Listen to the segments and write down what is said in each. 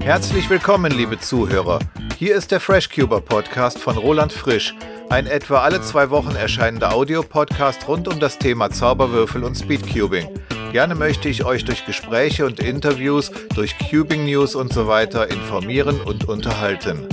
Herzlich willkommen, liebe Zuhörer. Hier ist der FreshCuber Podcast von Roland Frisch, ein etwa alle zwei Wochen erscheinender Audiopodcast rund um das Thema Zauberwürfel und Speedcubing. Gerne möchte ich euch durch Gespräche und Interviews, durch Cubing News und so weiter informieren und unterhalten.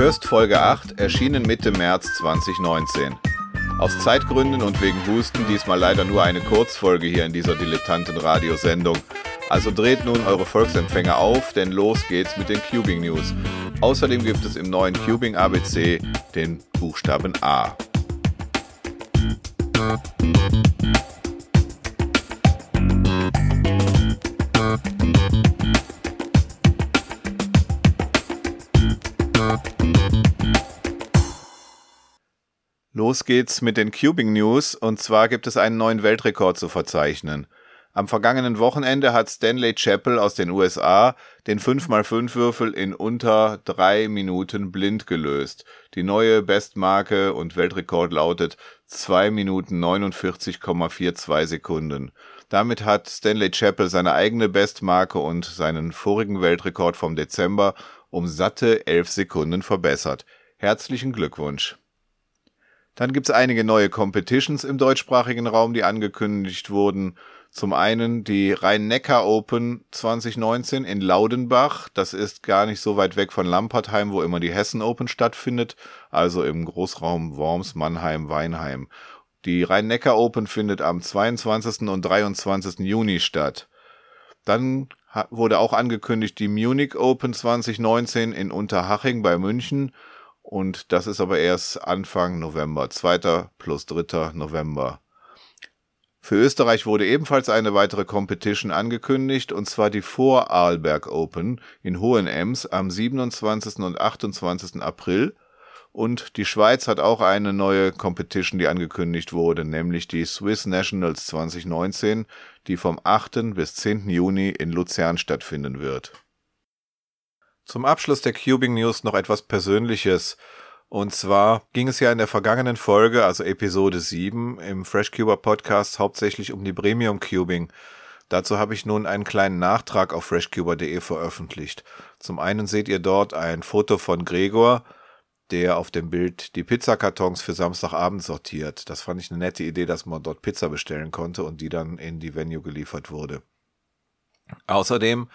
Hörst Folge 8, erschienen Mitte März 2019. Aus Zeitgründen und wegen Husten diesmal leider nur eine Kurzfolge hier in dieser dilettanten Radiosendung. Also dreht nun eure Volksempfänger auf, denn los geht's mit den Cubing News. Außerdem gibt es im neuen Cubing ABC den Buchstaben A. Los geht's mit den Cubing News und zwar gibt es einen neuen Weltrekord zu verzeichnen. Am vergangenen Wochenende hat Stanley Chappell aus den USA den 5x5-Würfel in unter drei Minuten blind gelöst. Die neue Bestmarke und Weltrekord lautet 2 Minuten 49,42 Sekunden. Damit hat Stanley Chappell seine eigene Bestmarke und seinen vorigen Weltrekord vom Dezember um satte 11 Sekunden verbessert. Herzlichen Glückwunsch. Dann gibt es einige neue Competitions im deutschsprachigen Raum, die angekündigt wurden. Zum einen die Rhein-Neckar Open 2019 in Laudenbach. Das ist gar nicht so weit weg von Lampertheim, wo immer die Hessen Open stattfindet. Also im Großraum Worms, Mannheim, Weinheim. Die Rhein-Neckar Open findet am 22. und 23. Juni statt. Dann wurde auch angekündigt die Munich Open 2019 in Unterhaching bei München und das ist aber erst Anfang November, 2. plus 3. November. Für Österreich wurde ebenfalls eine weitere Competition angekündigt, und zwar die Vorarlberg Open in Hohenems am 27. und 28. April. Und die Schweiz hat auch eine neue Competition, die angekündigt wurde, nämlich die Swiss Nationals 2019, die vom 8. bis 10. Juni in Luzern stattfinden wird. Zum Abschluss der Cubing News noch etwas Persönliches. Und zwar ging es ja in der vergangenen Folge, also Episode 7 im FreshCuber Podcast hauptsächlich um die Premium Cubing. Dazu habe ich nun einen kleinen Nachtrag auf freshcuber.de veröffentlicht. Zum einen seht ihr dort ein Foto von Gregor, der auf dem Bild die Pizzakartons für Samstagabend sortiert. Das fand ich eine nette Idee, dass man dort Pizza bestellen konnte und die dann in die Venue geliefert wurde. Außerdem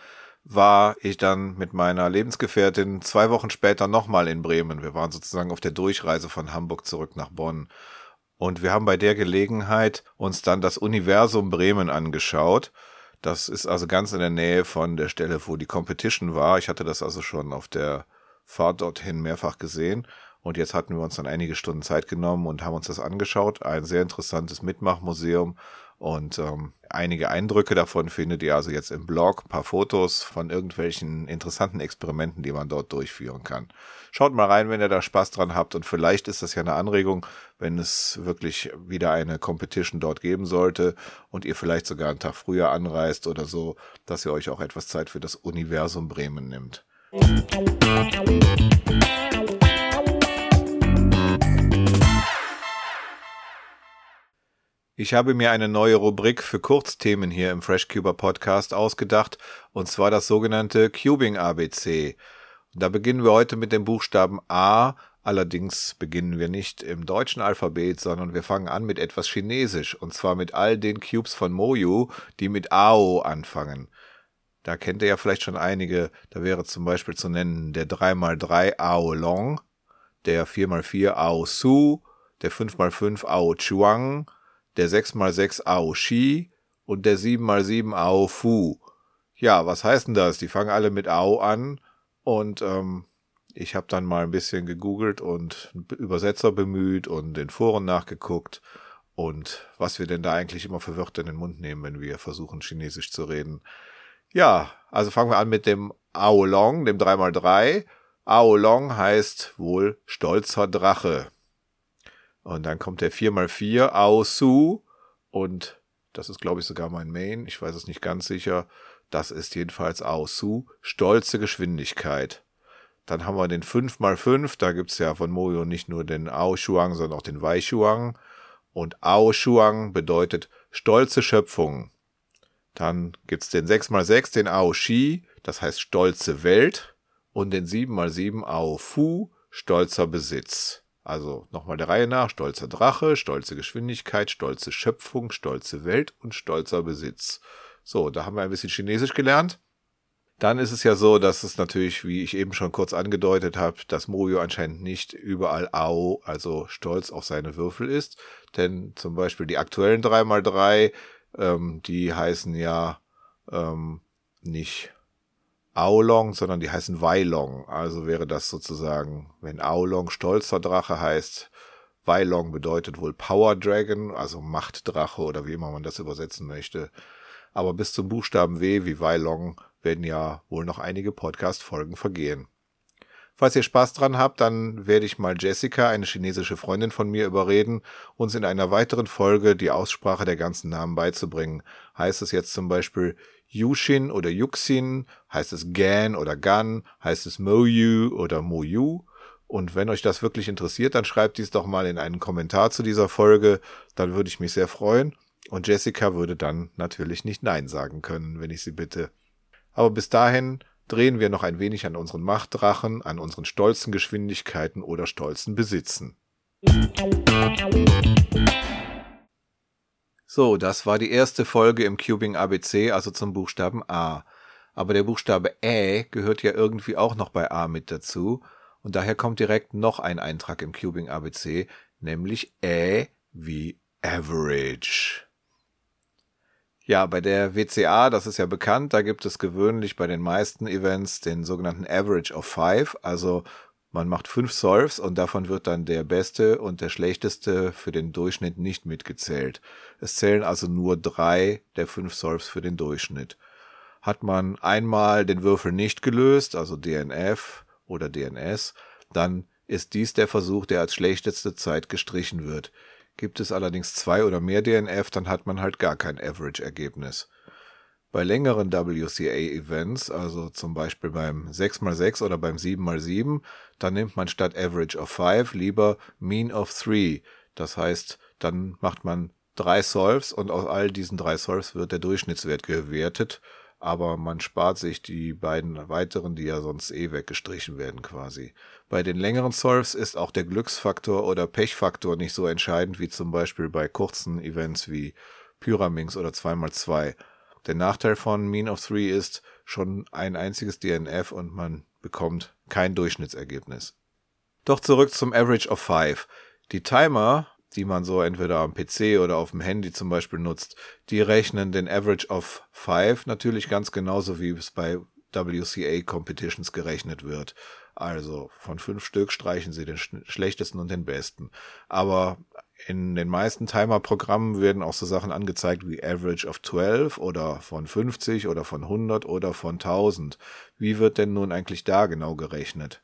war ich dann mit meiner Lebensgefährtin zwei Wochen später nochmal in Bremen. Wir waren sozusagen auf der Durchreise von Hamburg zurück nach Bonn. Und wir haben bei der Gelegenheit uns dann das Universum Bremen angeschaut. Das ist also ganz in der Nähe von der Stelle, wo die Competition war. Ich hatte das also schon auf der Fahrt dorthin mehrfach gesehen. Und jetzt hatten wir uns dann einige Stunden Zeit genommen und haben uns das angeschaut. Ein sehr interessantes Mitmachmuseum und ähm, einige Eindrücke davon findet ihr also jetzt im Blog, ein paar Fotos von irgendwelchen interessanten Experimenten, die man dort durchführen kann. Schaut mal rein, wenn ihr da Spaß dran habt und vielleicht ist das ja eine Anregung, wenn es wirklich wieder eine Competition dort geben sollte und ihr vielleicht sogar einen Tag früher anreist oder so, dass ihr euch auch etwas Zeit für das Universum Bremen nimmt. Ich habe mir eine neue Rubrik für Kurzthemen hier im FreshCuber Podcast ausgedacht, und zwar das sogenannte Cubing ABC. Da beginnen wir heute mit dem Buchstaben A, allerdings beginnen wir nicht im deutschen Alphabet, sondern wir fangen an mit etwas Chinesisch, und zwar mit all den Cubes von Moyu, die mit AO anfangen. Da kennt ihr ja vielleicht schon einige, da wäre zum Beispiel zu nennen der 3x3 Ao Long, der 4x4 Ao Su, der 5x5 Ao Chuang, der 6x6 Ao Shi und der 7x7 Ao Fu. Ja, was heißt denn das? Die fangen alle mit Ao an und ähm, ich habe dann mal ein bisschen gegoogelt und Übersetzer bemüht und den Foren nachgeguckt und was wir denn da eigentlich immer für Wörter in den Mund nehmen, wenn wir versuchen, Chinesisch zu reden. Ja, also fangen wir an mit dem Ao Long, dem 3x3. Ao Long heißt wohl stolzer Drache. Und dann kommt der 4x4 Aosu und das ist, glaube ich, sogar mein Main. Ich weiß es nicht ganz sicher. Das ist jedenfalls Aosu. Stolze Geschwindigkeit. Dann haben wir den 5x5. Da gibt's ja von Mojo nicht nur den Aoshuang, sondern auch den Weishuang. Und Aoshuang bedeutet stolze Schöpfung. Dann gibt's den 6x6, den Aoshi. Das heißt stolze Welt. Und den 7x7 Aofu. Stolzer Besitz. Also nochmal der Reihe nach, stolzer Drache, stolze Geschwindigkeit, stolze Schöpfung, stolze Welt und stolzer Besitz. So, da haben wir ein bisschen Chinesisch gelernt. Dann ist es ja so, dass es natürlich, wie ich eben schon kurz angedeutet habe, dass Mojo anscheinend nicht überall Ao, also stolz auf seine Würfel ist. Denn zum Beispiel die aktuellen 3x3, ähm, die heißen ja ähm, nicht Aulong, sondern die heißen Weilong. Also wäre das sozusagen, wenn Aulong stolzer Drache heißt, Weilong bedeutet wohl Power Dragon, also Machtdrache oder wie immer man das übersetzen möchte. Aber bis zum Buchstaben W wie Weilong werden ja wohl noch einige Podcast-Folgen vergehen. Falls ihr Spaß dran habt, dann werde ich mal Jessica, eine chinesische Freundin von mir, überreden, uns in einer weiteren Folge die Aussprache der ganzen Namen beizubringen. Heißt es jetzt zum Beispiel Yushin oder Yuxin? Heißt es Gan oder Gan? Heißt es Moyu oder Moyu? Und wenn euch das wirklich interessiert, dann schreibt dies doch mal in einen Kommentar zu dieser Folge. Dann würde ich mich sehr freuen. Und Jessica würde dann natürlich nicht Nein sagen können, wenn ich sie bitte. Aber bis dahin drehen wir noch ein wenig an unseren Machtdrachen, an unseren stolzen Geschwindigkeiten oder stolzen Besitzen. So, das war die erste Folge im Cubing ABC, also zum Buchstaben A. Aber der Buchstabe Ä gehört ja irgendwie auch noch bei A mit dazu. Und daher kommt direkt noch ein Eintrag im Cubing ABC, nämlich Ä wie Average. Ja, bei der WCA, das ist ja bekannt, da gibt es gewöhnlich bei den meisten Events den sogenannten Average of Five. Also man macht fünf Solves und davon wird dann der beste und der schlechteste für den Durchschnitt nicht mitgezählt. Es zählen also nur drei der fünf Solves für den Durchschnitt. Hat man einmal den Würfel nicht gelöst, also DNF oder DNS, dann ist dies der Versuch, der als schlechteste Zeit gestrichen wird. Gibt es allerdings zwei oder mehr DNF, dann hat man halt gar kein Average-Ergebnis. Bei längeren WCA-Events, also zum Beispiel beim 6x6 oder beim 7x7, dann nimmt man statt Average of 5 lieber Mean of 3. Das heißt, dann macht man drei Solves und aus all diesen drei Solves wird der Durchschnittswert gewertet aber man spart sich die beiden weiteren, die ja sonst eh weggestrichen werden quasi. Bei den längeren Solves ist auch der Glücksfaktor oder Pechfaktor nicht so entscheidend wie zum Beispiel bei kurzen Events wie Pyraminx oder 2x2. Der Nachteil von Mean of 3 ist schon ein einziges DNF und man bekommt kein Durchschnittsergebnis. Doch zurück zum Average of 5. Die Timer die man so entweder am PC oder auf dem Handy zum Beispiel nutzt, die rechnen den Average of 5 natürlich ganz genauso, wie es bei WCA Competitions gerechnet wird. Also von fünf Stück streichen sie den schlechtesten und den besten. Aber in den meisten Timer-Programmen werden auch so Sachen angezeigt wie Average of 12 oder von 50 oder von 100 oder von 1000. Wie wird denn nun eigentlich da genau gerechnet?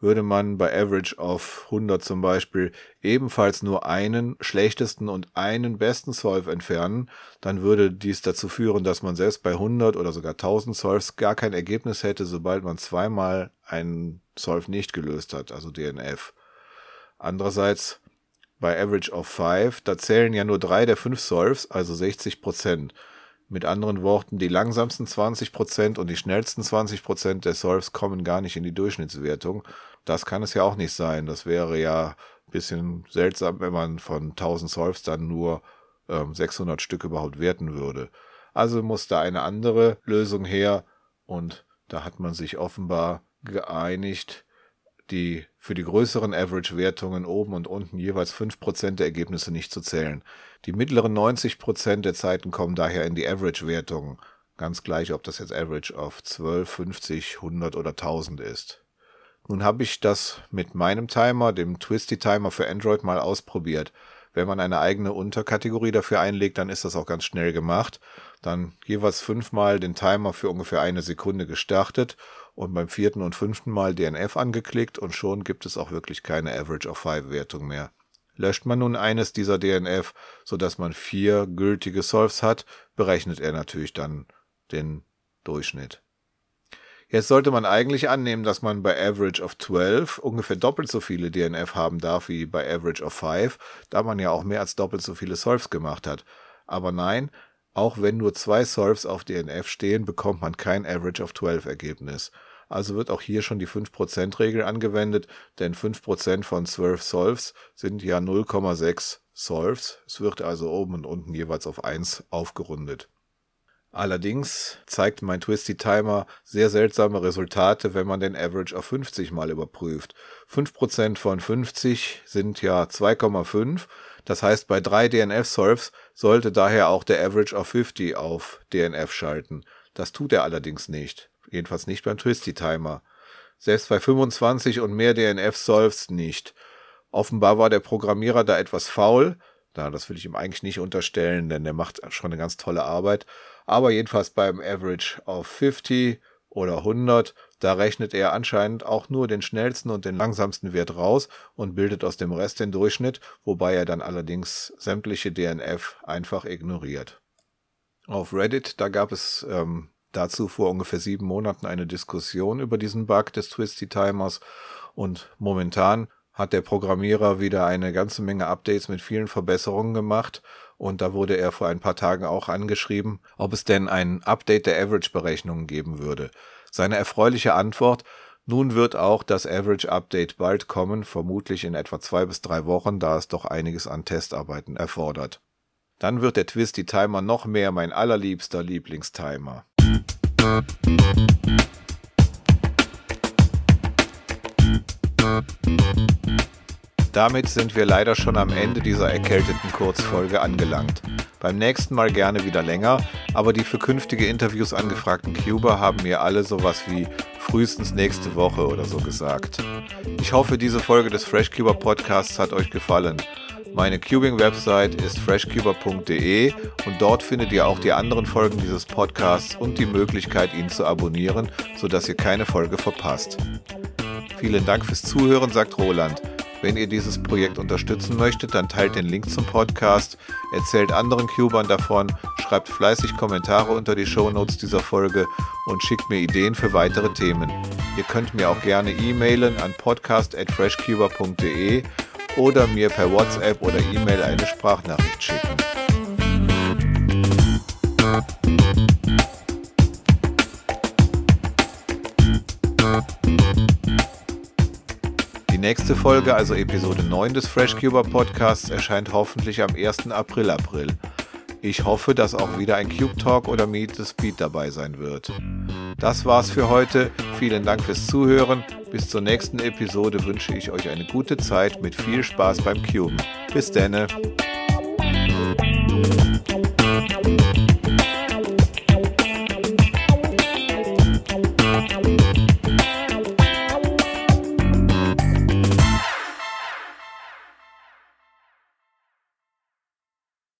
Würde man bei Average of 100 zum Beispiel ebenfalls nur einen schlechtesten und einen besten Solve entfernen, dann würde dies dazu führen, dass man selbst bei 100 oder sogar 1000 Solves gar kein Ergebnis hätte, sobald man zweimal einen Solve nicht gelöst hat, also DNF. Andererseits bei Average of 5, da zählen ja nur drei der fünf Solves, also 60 Prozent. Mit anderen Worten, die langsamsten 20% und die schnellsten 20% der Solves kommen gar nicht in die Durchschnittswertung. Das kann es ja auch nicht sein. Das wäre ja ein bisschen seltsam, wenn man von 1000 Solves dann nur ähm, 600 Stück überhaupt werten würde. Also muss da eine andere Lösung her und da hat man sich offenbar geeinigt, die für die größeren Average-Wertungen oben und unten jeweils 5% der Ergebnisse nicht zu zählen. Die mittleren 90% der Zeiten kommen daher in die Average-Wertungen. Ganz gleich, ob das jetzt Average auf 12, 50, 100 oder 1000 ist. Nun habe ich das mit meinem Timer, dem Twisty Timer für Android mal ausprobiert. Wenn man eine eigene Unterkategorie dafür einlegt, dann ist das auch ganz schnell gemacht. Dann jeweils fünfmal den Timer für ungefähr eine Sekunde gestartet und beim vierten und fünften Mal DNF angeklickt und schon gibt es auch wirklich keine Average of Five Wertung mehr. Löscht man nun eines dieser DNF, sodass man vier gültige Solves hat, berechnet er natürlich dann den Durchschnitt. Jetzt sollte man eigentlich annehmen, dass man bei Average of 12 ungefähr doppelt so viele DNF haben darf wie bei Average of 5, da man ja auch mehr als doppelt so viele Solves gemacht hat. Aber nein, auch wenn nur zwei Solves auf DNF stehen, bekommt man kein Average of 12 Ergebnis. Also wird auch hier schon die 5%-Regel angewendet, denn 5% von 12 Solves sind ja 0,6 Solves. Es wird also oben und unten jeweils auf 1 aufgerundet. Allerdings zeigt mein Twisty Timer sehr seltsame Resultate, wenn man den Average auf 50 mal überprüft. 5% von 50 sind ja 2,5. Das heißt, bei drei DNF-Solves sollte daher auch der Average of 50 auf DNF schalten. Das tut er allerdings nicht. Jedenfalls nicht beim Twisty Timer. Selbst bei 25 und mehr DNF-Solves nicht. Offenbar war der Programmierer da etwas faul. Na, das will ich ihm eigentlich nicht unterstellen, denn der macht schon eine ganz tolle Arbeit. Aber jedenfalls beim Average auf 50 oder 100, da rechnet er anscheinend auch nur den schnellsten und den langsamsten Wert raus und bildet aus dem Rest den Durchschnitt, wobei er dann allerdings sämtliche DNF einfach ignoriert. Auf Reddit, da gab es ähm, dazu vor ungefähr sieben Monaten eine Diskussion über diesen Bug des Twisty Timers und momentan hat der Programmierer wieder eine ganze Menge Updates mit vielen Verbesserungen gemacht und da wurde er vor ein paar Tagen auch angeschrieben, ob es denn ein Update der Average-Berechnungen geben würde. Seine erfreuliche Antwort, nun wird auch das Average Update bald kommen, vermutlich in etwa zwei bis drei Wochen, da es doch einiges an Testarbeiten erfordert. Dann wird der Twisty Timer noch mehr mein allerliebster Lieblingstimer. Damit sind wir leider schon am Ende dieser erkälteten Kurzfolge angelangt. Beim nächsten Mal gerne wieder länger, aber die für künftige Interviews angefragten Cuber haben mir alle sowas wie frühestens nächste Woche oder so gesagt. Ich hoffe, diese Folge des FreshCuber Podcasts hat euch gefallen. Meine Cubing-Website ist freshcuber.de und dort findet ihr auch die anderen Folgen dieses Podcasts und die Möglichkeit, ihn zu abonnieren, sodass ihr keine Folge verpasst. Vielen Dank fürs Zuhören, sagt Roland. Wenn ihr dieses Projekt unterstützen möchtet, dann teilt den Link zum Podcast, erzählt anderen Cubern davon, schreibt fleißig Kommentare unter die Shownotes dieser Folge und schickt mir Ideen für weitere Themen. Ihr könnt mir auch gerne e-mailen an podcast@freshcuber.de oder mir per WhatsApp oder E-Mail eine Sprachnachricht schicken. nächste Folge, also Episode 9 des FreshCuber Podcasts, erscheint hoffentlich am 1. April April. Ich hoffe, dass auch wieder ein Cube Talk oder Meet the Speed dabei sein wird. Das war's für heute. Vielen Dank fürs Zuhören. Bis zur nächsten Episode wünsche ich euch eine gute Zeit mit viel Spaß beim Cuben. Bis denne.